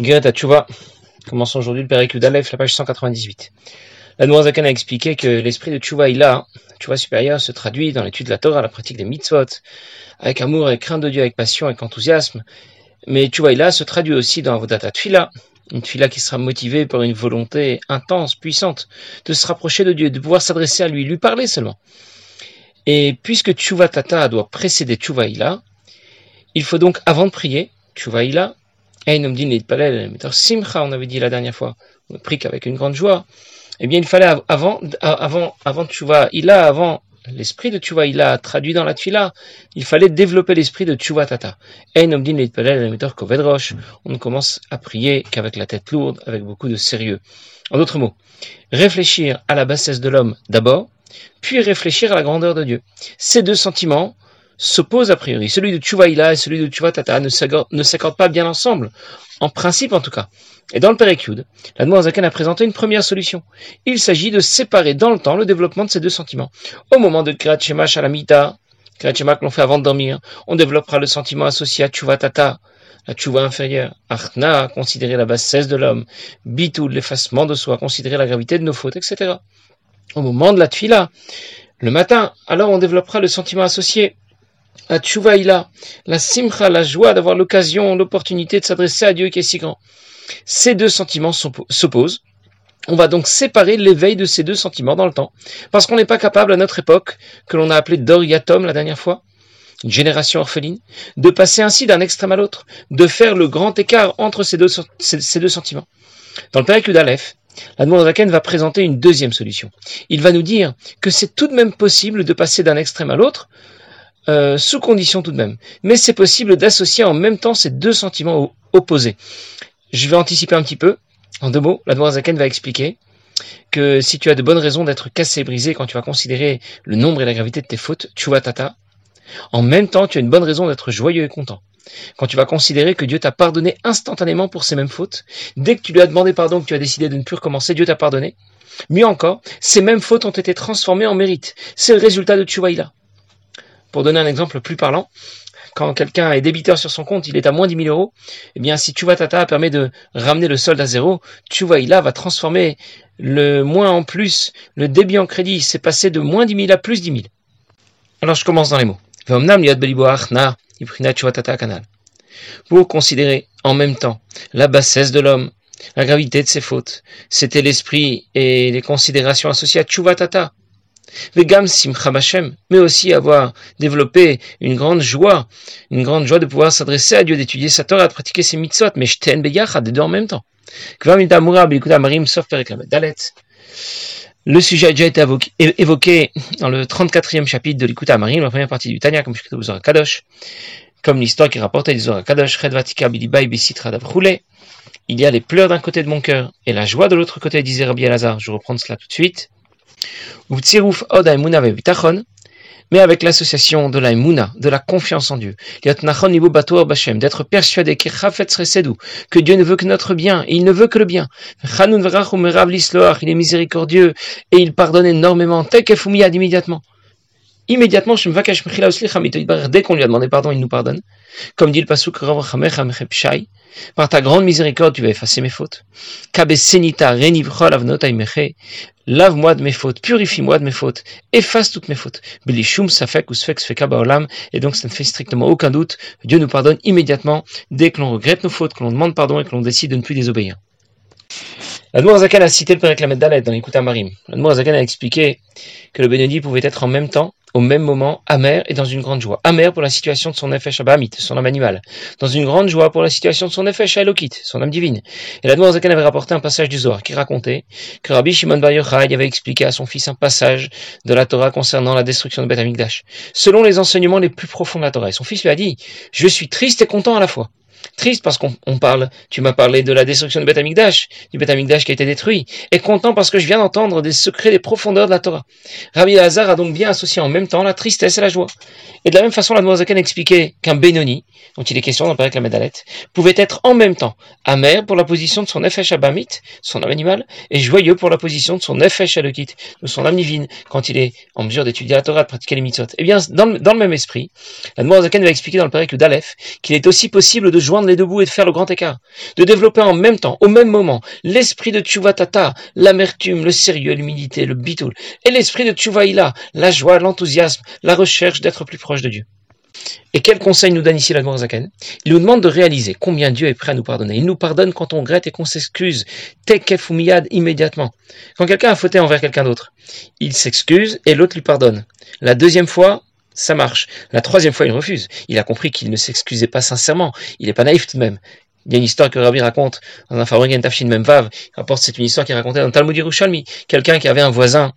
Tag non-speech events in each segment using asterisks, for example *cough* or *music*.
Guéret Tchouva. Commençons aujourd'hui le Péricule d'Aleph, la page 198. La Zakan a expliqué que l'esprit de Tchouva Tchouva supérieur, se traduit dans l'étude de la Torah, la pratique des mitzvot, avec amour, et crainte de Dieu, avec passion, avec enthousiasme. Mais Tchouva se traduit aussi dans Avodata Tfila, une Tfila qui sera motivée par une volonté intense, puissante, de se rapprocher de Dieu, de pouvoir s'adresser à lui, lui parler seulement. Et puisque Tchouva Tata doit précéder Tchouva il faut donc, avant de prier, Tchouva Simcha, on avait dit la dernière fois, on prie qu'avec une grande joie. Eh bien, il fallait avant, avant, avant Tchouva, il a avant l'esprit de Tchouva, il a traduit dans la Tfila, il fallait développer l'esprit de Tchouva Tata. On ne commence à prier qu'avec la tête lourde, avec beaucoup de sérieux. En d'autres mots, réfléchir à la bassesse de l'homme d'abord, puis réfléchir à la grandeur de Dieu. Ces deux sentiments s'opposent a priori. Celui de Tchouvaïla et celui de Tchouvatata ne s'accordent pas bien ensemble, en principe en tout cas. Et dans le Pérékyud, la Zaken a présenté une première solution. Il s'agit de séparer dans le temps le développement de ces deux sentiments. Au moment de Kriyat Shema Shalamita, Kriyat Shema que l'on fait avant de dormir, on développera le sentiment associé à Tchouvatata, la tchouva inférieure, Archna, considérer la bassesse de l'homme, Bitou, l'effacement de soi, considérer la gravité de nos fautes, etc. Au moment de la Tfila, le matin, alors on développera le sentiment associé la tchouvaïla, la simcha, la joie d'avoir l'occasion, l'opportunité de s'adresser à Dieu qui est si grand. Ces deux sentiments s'opposent. On va donc séparer l'éveil de ces deux sentiments dans le temps, parce qu'on n'est pas capable à notre époque, que l'on a appelé Doriatom la dernière fois, une génération orpheline, de passer ainsi d'un extrême à l'autre, de faire le grand écart entre ces deux, sentiments. Dans le péricle d'Aleph, la Zaken va présenter une deuxième solution. Il va nous dire que c'est tout de même possible de passer d'un extrême à l'autre, euh, sous condition tout de même. Mais c'est possible d'associer en même temps ces deux sentiments opposés. Je vais anticiper un petit peu. En deux mots, la Zaken va expliquer que si tu as de bonnes raisons d'être cassé, brisé quand tu vas considérer le nombre et la gravité de tes fautes, tu vas tata, en même temps tu as une bonne raison d'être joyeux et content. Quand tu vas considérer que Dieu t'a pardonné instantanément pour ces mêmes fautes, dès que tu lui as demandé pardon, que tu as décidé de ne plus recommencer, Dieu t'a pardonné. Mieux encore, ces mêmes fautes ont été transformées en mérite. C'est le résultat de Tchouvaïla. Pour donner un exemple plus parlant, quand quelqu'un est débiteur sur son compte, il est à moins 10 000 euros, eh bien, si Tuva Tata permet de ramener le solde à zéro, Tuva Ila va transformer le moins en plus, le débit en crédit, c'est passé de moins 10 000 à plus 10 000. Alors, je commence dans les mots. Pour considérer en même temps la bassesse de l'homme, la gravité de ses fautes, c'était l'esprit et les considérations associées à Tuva Tata mais aussi avoir développé une grande joie, une grande joie de pouvoir s'adresser à Dieu, d'étudier sa Torah, de pratiquer ses mitzvot, mais shten beyachad, les deux en même temps. Le sujet a déjà été évoqué dans le 34e chapitre de l'Ikuta Amarim, la première partie du Tanya, comme je vous Kadosh, comme l'histoire qui rapportait les Zohar Kadosh, il y a les pleurs d'un côté de mon cœur et la joie de l'autre côté, disait Rabbi Elazar. Je reprends cela tout de suite mais avec l'association de la de la confiance en Dieu, d'être persuadé que Dieu ne veut que notre bien, et il ne veut que le bien. Il est miséricordieux, et il pardonne énormément, immédiatement. Immédiatement, dès qu'on lui a demandé pardon, il nous pardonne. Comme dit le pasuk par ta grande miséricorde, tu vas effacer mes fautes. Lave-moi de mes fautes, purifie-moi de mes fautes, efface toutes mes fautes. Et donc, ça ne fait strictement aucun doute. Dieu nous pardonne immédiatement dès que l'on regrette nos fautes, que l'on demande pardon et que l'on décide de ne plus désobéir. Zakan a cité le Père Dalet dans l'écoute à Marim. Zakan a expliqué que le bénédit pouvait être en même temps au même moment amer et dans une grande joie. Amer pour la situation de son effet Shabamit, son âme animale. Dans une grande joie pour la situation de son effet Shalokit, son âme divine. Et la Zakan avait rapporté un passage du Zohar qui racontait que Rabbi Shimon Bar Yochai avait expliqué à son fils un passage de la Torah concernant la destruction de Beth Amikdash, selon les enseignements les plus profonds de la Torah. Et son fils lui a dit, je suis triste et content à la fois. Triste parce qu'on parle, tu m'as parlé de la destruction du Beth Amikdash, du Beth Amikdash qui a été détruit, et content parce que je viens d'entendre des secrets, des profondeurs de la Torah. Rabbi Hazar a donc bien associé en même temps la tristesse et la joie. Et de la même façon, la Noazakan expliquait qu'un Benoni, dont il est question dans le la Medalet, pouvait être en même temps amer pour la position de son Nefesh Abamit, son âme animal, et joyeux pour la position de son Nefesh Alokit, de son âme divine, quand il est en mesure d'étudier la Torah, de pratiquer les mitzvot. Eh bien, dans le, même esprit, la Noazakan va expliquer dans le Père d'Aleph qu'il est aussi possible de joindre bouts et de faire le grand écart. De développer en même temps, au même moment, l'esprit de Tchuvatata, l'amertume, le sérieux, l'humilité, le bitoul, et l'esprit de Tchuvaïla, la joie, l'enthousiasme, la recherche d'être plus proche de Dieu. Et quel conseil nous donne ici la Zaken? Il nous demande de réaliser combien Dieu est prêt à nous pardonner. Il nous pardonne quand on regrette et qu'on s'excuse, tekef immédiatement. Quand quelqu'un a fauté envers quelqu'un d'autre, il s'excuse et l'autre lui pardonne. La deuxième fois, ça marche. La troisième fois, il refuse. Il a compris qu'il ne s'excusait pas sincèrement. Il n'est pas naïf tout de même. Il y a une histoire que Rabbi raconte dans un Fabrigen Tafshin Memvav. Il rapporte, c'est une histoire qui est racontée dans le Talmud. Quelqu'un qui avait un voisin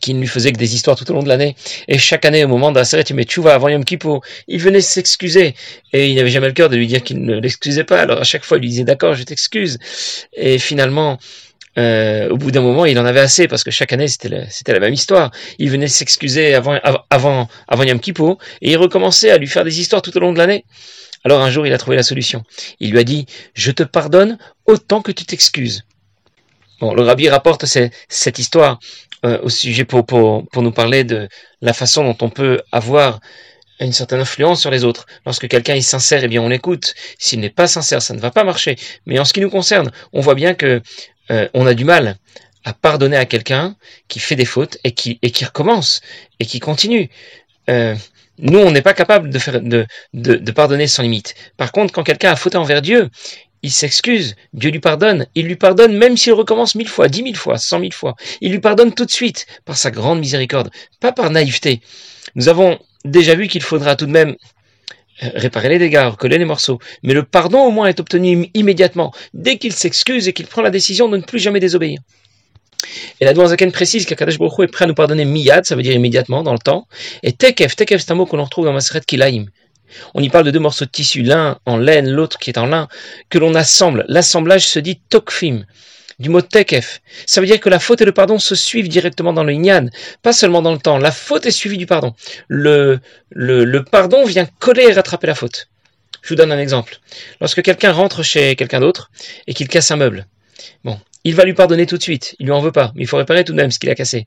qui ne lui faisait que des histoires tout au long de l'année. Et chaque année, au moment d'Aseret vas avant Yom Kippur, il venait s'excuser. Et il n'avait jamais le cœur de lui dire qu'il ne l'excusait pas. Alors à chaque fois, il lui disait d'accord, je t'excuse. Et finalement, euh, au bout d'un moment, il en avait assez parce que chaque année, c'était la, même histoire. Il venait s'excuser avant, avant, avant Yom Kippur et il recommençait à lui faire des histoires tout au long de l'année. Alors un jour, il a trouvé la solution. Il lui a dit, je te pardonne autant que tu t'excuses. Bon, le rabbi rapporte cette histoire euh, au sujet pour, pour, pour nous parler de la façon dont on peut avoir une certaine influence sur les autres. Lorsque quelqu'un est sincère, eh bien on l'écoute. S'il n'est pas sincère, ça ne va pas marcher. Mais en ce qui nous concerne, on voit bien que euh, on a du mal à pardonner à quelqu'un qui fait des fautes et qui, et qui recommence et qui continue. Euh, nous, on n'est pas capable de, faire, de, de, de, pardonner sans limite. Par contre, quand quelqu'un a fauté envers Dieu, il s'excuse, Dieu lui pardonne, il lui pardonne même s'il recommence mille fois, dix mille fois, cent mille fois. Il lui pardonne tout de suite par sa grande miséricorde, pas par naïveté. Nous avons déjà vu qu'il faudra tout de même réparer les dégâts, recoller les morceaux. Mais le pardon au moins est obtenu immédiatement, dès qu'il s'excuse et qu'il prend la décision de ne plus jamais désobéir. Et la Zaken précise qu'Akadosh Baruch est prêt à nous pardonner miyad, ça veut dire immédiatement, dans le temps. Et tekef, tekef c'est un mot que l'on retrouve dans Maseret Kilaim. On y parle de deux morceaux de tissu, l'un en laine, l'autre qui est en lin, que l'on assemble. L'assemblage se dit tokfim, du mot tekef. Ça veut dire que la faute et le pardon se suivent directement dans le inyan, pas seulement dans le temps. La faute est suivie du pardon. Le, le, pardon vient coller et rattraper la faute. Je vous donne un exemple. Lorsque quelqu'un rentre chez quelqu'un d'autre et qu'il casse un meuble, bon, il va lui pardonner tout de suite. Il lui en veut pas, mais il faut réparer tout de même ce qu'il a cassé.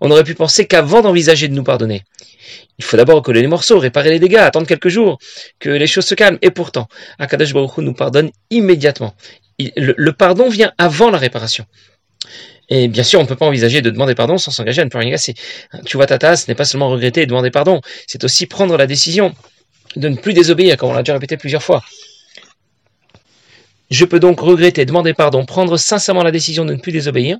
On aurait pu penser qu'avant d'envisager de nous pardonner, il faut d'abord coller les morceaux, réparer les dégâts, attendre quelques jours, que les choses se calment. Et pourtant, Akadosh Baruch Hu nous pardonne immédiatement. Le, pardon vient avant la réparation. Et bien sûr, on ne peut pas envisager de demander pardon sans s'engager à ne plus rien casser. Tu vois, Tata, ce n'est pas seulement regretter et demander pardon, c'est aussi prendre la décision de ne plus désobéir, comme on l'a déjà répété plusieurs fois. Je peux donc regretter, demander pardon, prendre sincèrement la décision de ne plus désobéir.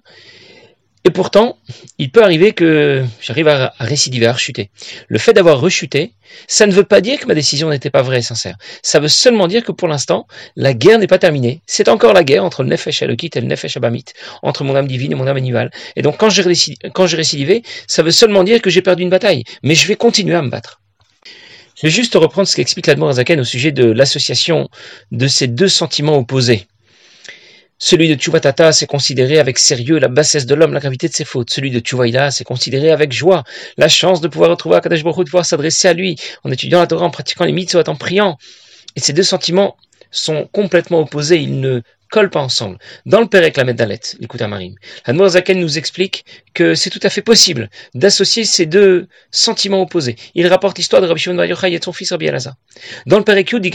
Et pourtant, il peut arriver que j'arrive à, récidiver, à rechuter. Le fait d'avoir rechuté, ça ne veut pas dire que ma décision n'était pas vraie et sincère. Ça veut seulement dire que pour l'instant, la guerre n'est pas terminée. C'est encore la guerre entre le Nefesh Elokit et le Nefesh Abamit, entre mon âme divine et mon âme animale. Et donc quand j'ai récidivé, ça veut seulement dire que j'ai perdu une bataille. Mais je vais continuer à me battre. Je vais juste reprendre ce qu'explique l'Admor Azaken au sujet de l'association de ces deux sentiments opposés. Celui de Tchuvatata, c'est considéré avec sérieux la bassesse de l'homme, la gravité de ses fautes. Celui de Tchouvaïla, c'est considéré avec joie la chance de pouvoir retrouver Akadosh Baruch de pouvoir s'adresser à lui, en étudiant la Torah, en pratiquant les mitzvot, en priant. Et ces deux sentiments sont complètement opposés, ils ne collent pas ensemble. Dans le Pérec la Dalet, écoute à Marim, la Zaken nous explique que c'est tout à fait possible d'associer ces deux sentiments opposés. Il rapporte l'histoire de Rabbi Shimon Bar et de son fils Rabbi Elazar. Dans le Pérec Yud,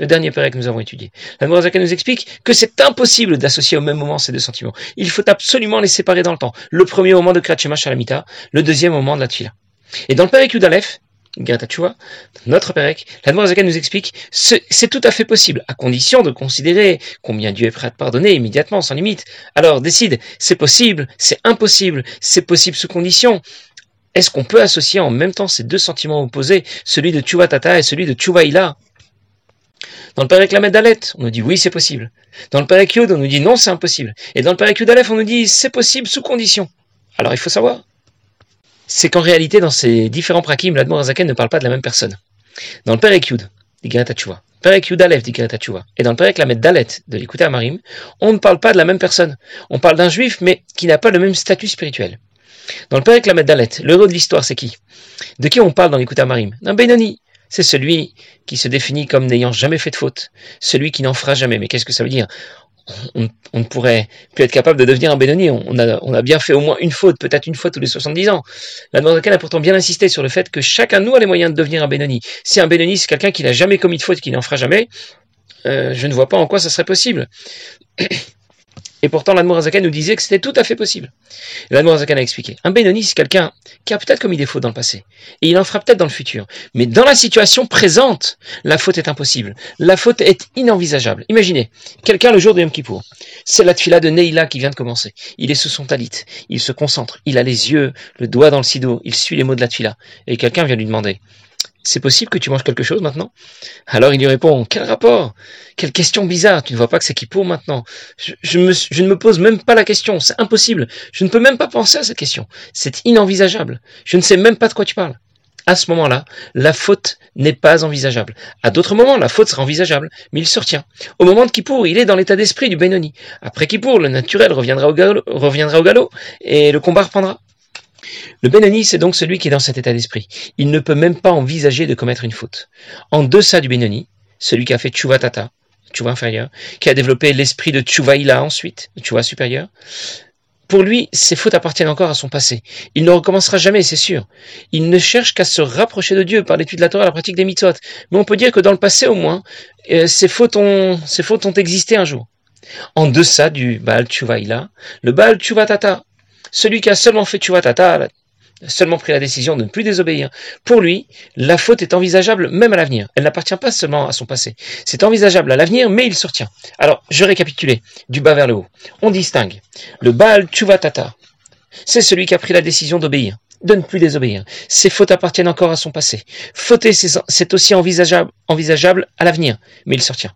le dernier Pérec que nous avons étudié. La nous explique que c'est impossible d'associer au même moment ces deux sentiments. Il faut absolument les séparer dans le temps. Le premier moment de Kratchema Shalamita, le deuxième moment de la. Et dans le Pérec Yud Aleph, notre Pérec, la nous explique, c'est tout à fait possible, à condition de considérer combien Dieu est prêt à te pardonner immédiatement, sans limite. Alors décide, c'est possible, c'est impossible, c'est possible sous condition. Est-ce qu'on peut associer en même temps ces deux sentiments opposés, celui de Tchouva Tata et celui de Tchouva Ila? Dans le Lamed Dalet, on nous dit oui, c'est possible. Dans le Pérec Yud, on nous dit non, c'est impossible. Et dans le Pérec Yud Aleph, on nous dit c'est possible sous condition. Alors il faut savoir c'est qu'en réalité, dans ces différents prakim, l'Admor Azaken ne parle pas de la même personne. Dans le Perek Yud, dit Perek et dans le Perek Dalet, de l'écouter Marim, on ne parle pas de la même personne. On parle d'un juif, mais qui n'a pas le même statut spirituel. Dans le Perek Lamed Dalet, l'héros de l'histoire, c'est qui? De qui on parle dans l'écoute à Marim? D'un Benoni. C'est celui qui se définit comme n'ayant jamais fait de faute, celui qui n'en fera jamais. Mais qu'est-ce que ça veut dire? On, ne pourrait plus être capable de devenir un Benoni. On, a, bien fait au moins une faute, peut-être une fois tous les 70 ans. La Noirzakan a pourtant bien insisté sur le fait que chacun de nous a les moyens de devenir un Benoni. Si un Benoni, c'est quelqu'un qui n'a jamais commis de faute, qui n'en fera jamais, euh, je ne vois pas en quoi ça serait possible. Et pourtant, l'Admorazakan nous disait que c'était tout à fait possible. L'Admorazakan a expliqué. Un Benoni, c'est quelqu'un qui a peut-être commis des fautes dans le passé. Et il en fera peut-être dans le futur. Mais dans la situation présente, la faute est impossible. La faute est inenvisageable. Imaginez, quelqu'un le jour de Yom Kippour. C'est la tfila de Neila qui vient de commencer. Il est sous son talit. Il se concentre. Il a les yeux, le doigt dans le sido. Il suit les mots de la tfila. Et quelqu'un vient lui demander c'est possible que tu manges quelque chose maintenant? Alors il lui répond, quel rapport? Quelle question bizarre, tu ne vois pas que c'est qui pour maintenant? Je, ne me pose même pas la question, c'est impossible, je ne peux même pas penser à cette question, c'est inenvisageable, je ne sais même pas de quoi tu parles. À ce moment-là, la faute n'est pas envisageable. À d'autres moments, la faute sera envisageable, mais il se retient. Au moment de Kippour, il est dans l'état d'esprit du Benoni. Après Kippour, le naturel reviendra au, galop, reviendra au galop et le combat reprendra. Le Benoni, c'est donc celui qui est dans cet état d'esprit. Il ne peut même pas envisager de commettre une faute. En deçà du Benoni, celui qui a fait Tchouva Tata, Tchouva inférieur, qui a développé l'esprit de Tchouva Ila ensuite, Tchouva supérieur, pour lui, ses fautes appartiennent encore à son passé. Il ne recommencera jamais, c'est sûr. Il ne cherche qu'à se rapprocher de Dieu par l'étude de la Torah, la pratique des mitzvot. Mais on peut dire que dans le passé, au moins, euh, ses, fautes ont, existé un jour. En deçà du Baal Tchouva Ila, le Baal Tchouva Tata, celui qui a seulement fait Tata, seulement pris la décision de ne plus désobéir, pour lui, la faute est envisageable même à l'avenir. Elle n'appartient pas seulement à son passé. C'est envisageable à l'avenir, mais il se. Alors, je récapitulais, du bas vers le haut. On distingue le Baal Tata. C'est celui qui a pris la décision d'obéir, de ne plus désobéir. Ses fautes appartiennent encore à son passé. Fauter, c'est aussi envisageable, envisageable à l'avenir, mais il se retient.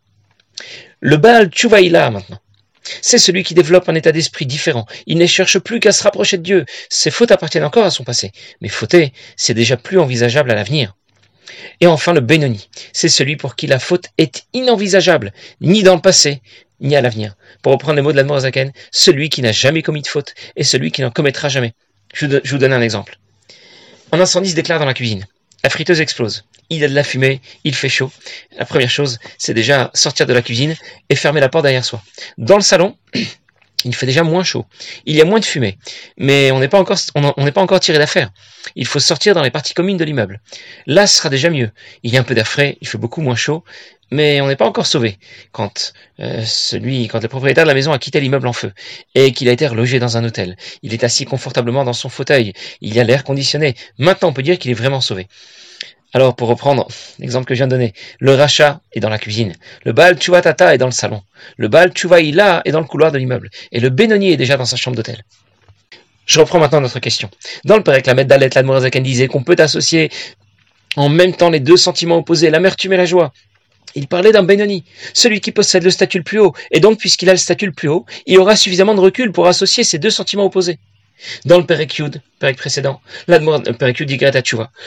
Le Baal Tchouvaïla, maintenant. C'est celui qui développe un état d'esprit différent. Il ne cherche plus qu'à se rapprocher de Dieu. Ses fautes appartiennent encore à son passé. Mais fauter, c'est déjà plus envisageable à l'avenir. Et enfin le Benoni. C'est celui pour qui la faute est inenvisageable, ni dans le passé, ni à l'avenir. Pour reprendre les mots de l'Admorazaken, celui qui n'a jamais commis de faute et celui qui n'en commettra jamais. Je vous donne un exemple. Un incendie se déclare dans la cuisine. La friteuse explose. Il y a de la fumée, il fait chaud. La première chose, c'est déjà sortir de la cuisine et fermer la porte derrière soi. Dans le salon, *clears throat* il fait déjà moins chaud. Il y a moins de fumée. Mais on n'est pas encore, on n'est pas encore tiré d'affaire. Il faut sortir dans les parties communes de l'immeuble. Là, ce sera déjà mieux. Il y a un peu d'air frais, il fait beaucoup moins chaud, mais on n'est pas encore sauvé. Quand euh, celui, quand le propriétaire de la maison a quitté l'immeuble en feu et qu'il a été relogé dans un hôtel, il est assis confortablement dans son fauteuil. Il y a l'air conditionné. Maintenant, on peut dire qu'il est vraiment sauvé. Alors, pour reprendre l'exemple que je viens de donner, le rachat est dans la cuisine, le Baal Tata est dans le salon, le Baal Ila est dans le couloir de l'immeuble, et le Benoni est déjà dans sa chambre d'hôtel. Je reprends maintenant notre question. Dans le Pérec, la Dalet, l'Admorazakan disait qu'on peut associer en même temps les deux sentiments opposés, l'amertume et la joie. Il parlait d'un Benoni, celui qui possède le statut le plus haut, et donc puisqu'il a le statut le plus haut, il aura suffisamment de recul pour associer ces deux sentiments opposés. Dans le Perek Yud, Perek précédent, le Perek Yud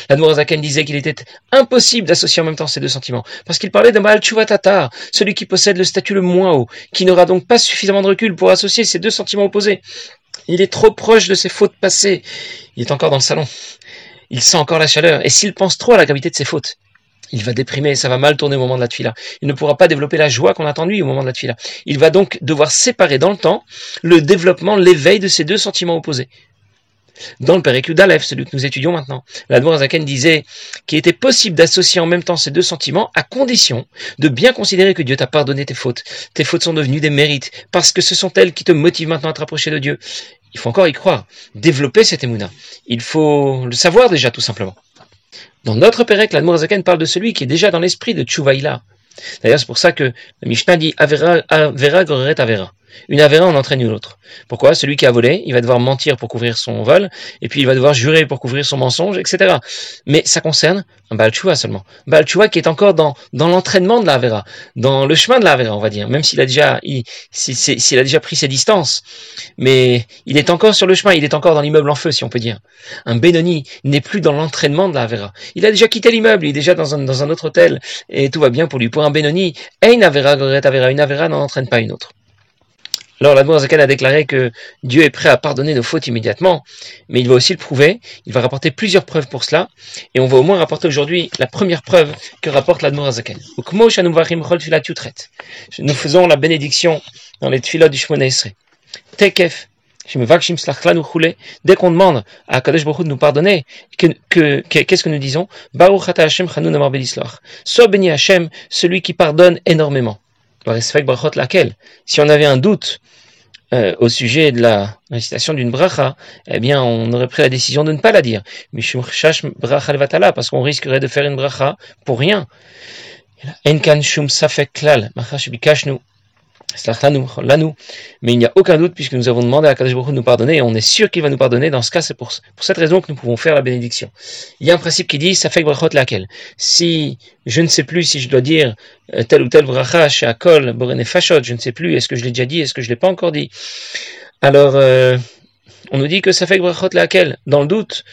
l'Admorazaken disait qu'il était impossible d'associer en même temps ces deux sentiments, parce qu'il parlait d'un Baal Tatar, celui qui possède le statut le moins haut, qui n'aura donc pas suffisamment de recul pour associer ces deux sentiments opposés. Il est trop proche de ses fautes passées. Il est encore dans le salon. Il sent encore la chaleur, et s'il pense trop à la gravité de ses fautes, il va déprimer, ça va mal tourner au moment de la tuila. Il ne pourra pas développer la joie qu'on attend de au moment de la tuila. Il va donc devoir séparer dans le temps le développement, l'éveil de ces deux sentiments opposés. Dans le Péricule d'Aleph, celui que nous étudions maintenant, la Zaken disait qu'il était possible d'associer en même temps ces deux sentiments à condition de bien considérer que Dieu t'a pardonné tes fautes. Tes fautes sont devenues des mérites parce que ce sont elles qui te motivent maintenant à te rapprocher de Dieu. Il faut encore y croire, développer cette émouna. Il faut le savoir déjà tout simplement. Dans notre Pérec, la Zaken parle de celui qui est déjà dans l'esprit de Tchouvaïla. D'ailleurs, c'est pour ça que la Mishnah dit Avera, Avera Goreret Avera. Une avéra en entraîne une autre. Pourquoi? Celui qui a volé, il va devoir mentir pour couvrir son vol, et puis il va devoir jurer pour couvrir son mensonge, etc. Mais ça concerne un Baal seulement. Baal qui est encore dans, l'entraînement de la Avera, dans le chemin de la Avera, on va dire, même s'il a déjà, il, a déjà pris ses distances. Mais il est encore sur le chemin, il est encore dans l'immeuble en feu, si on peut dire. Un Benoni n'est plus dans l'entraînement de la Avera. Il a déjà quitté l'immeuble, il est déjà dans un, dans un autre hôtel, et tout va bien pour lui. Pour un Benoni, une Avera, une Avera n'en entraîne pas une autre. Alors la Zakan a déclaré que Dieu est prêt à pardonner nos fautes immédiatement, mais il va aussi le prouver, il va rapporter plusieurs preuves pour cela, et on va au moins rapporter aujourd'hui la première preuve que rapporte la Zakan. Nous faisons la bénédiction dans les tfilotes du Shemona Esrei. Tekef, Dès qu'on demande à Kadesh Baruch de nous pardonner, qu'est-ce que nous disons? Hashem Sois béni Hashem, celui qui pardonne énormément. Si on avait un doute euh, au sujet de la récitation d'une bracha, eh bien, on aurait pris la décision de ne pas la dire. Parce qu'on risquerait de faire une bracha pour rien. Mais il n'y a aucun doute puisque nous avons demandé à Kadosh Baruch de nous pardonner et on est sûr qu'il va nous pardonner. Dans ce cas, c'est pour, cette raison que nous pouvons faire la bénédiction. Il y a un principe qui dit, ça fait brachot laquelle? Si je ne sais plus si je dois dire euh, tel ou tel bracha chez Akol, Borene Fashot, je ne sais plus, est-ce que je l'ai déjà dit, est-ce que je l'ai pas encore dit? Alors, euh, on nous dit que ça fait brachot laquelle? Dans le doute,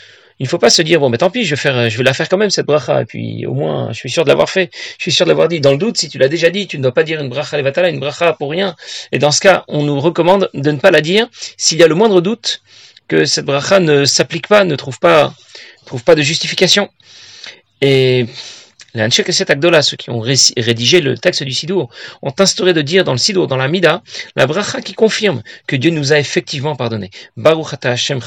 il ne faut pas se dire bon mais tant pis je vais faire je vais la faire quand même cette bracha. Et puis au moins je suis sûr de l'avoir fait. Je suis sûr de l'avoir dit. Dans le doute si tu l'as déjà dit tu ne dois pas dire une bracha levatala une bracha pour rien. Et dans ce cas on nous recommande de ne pas la dire. S'il y a le moindre doute que cette bracha ne s'applique pas ne trouve pas trouve pas de justification. Et les Anshek Agdola, ceux qui ont rédigé le texte du Sidour, ont instauré de dire dans le Sidour, dans la Mida, la bracha qui confirme que Dieu nous a effectivement pardonné. Baruch Hashem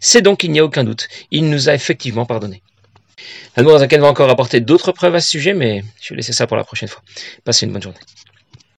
C'est donc il n'y a aucun doute. Il nous a effectivement pardonné. Zaken va encore apporter d'autres preuves à ce sujet, mais je vais laisser ça pour la prochaine fois. Passez une bonne journée.